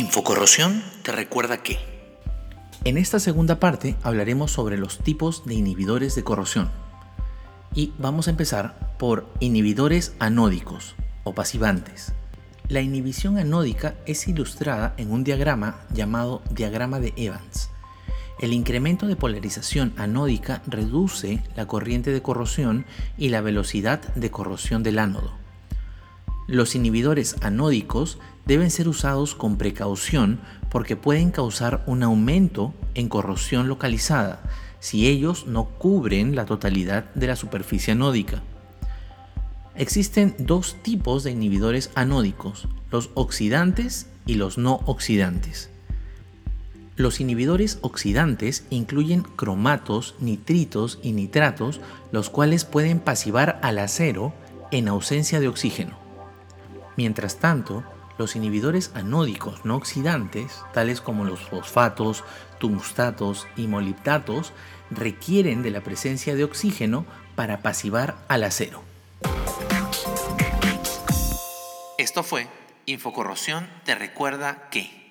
Infocorrosión te recuerda que... En esta segunda parte hablaremos sobre los tipos de inhibidores de corrosión. Y vamos a empezar por inhibidores anódicos o pasivantes. La inhibición anódica es ilustrada en un diagrama llamado diagrama de Evans. El incremento de polarización anódica reduce la corriente de corrosión y la velocidad de corrosión del ánodo. Los inhibidores anódicos deben ser usados con precaución porque pueden causar un aumento en corrosión localizada si ellos no cubren la totalidad de la superficie anódica. Existen dos tipos de inhibidores anódicos, los oxidantes y los no oxidantes. Los inhibidores oxidantes incluyen cromatos, nitritos y nitratos, los cuales pueden pasivar al acero en ausencia de oxígeno. Mientras tanto, los inhibidores anódicos no oxidantes, tales como los fosfatos, tungstatos y molibdatos, requieren de la presencia de oxígeno para pasivar al acero. Esto fue Infocorrosión te recuerda que...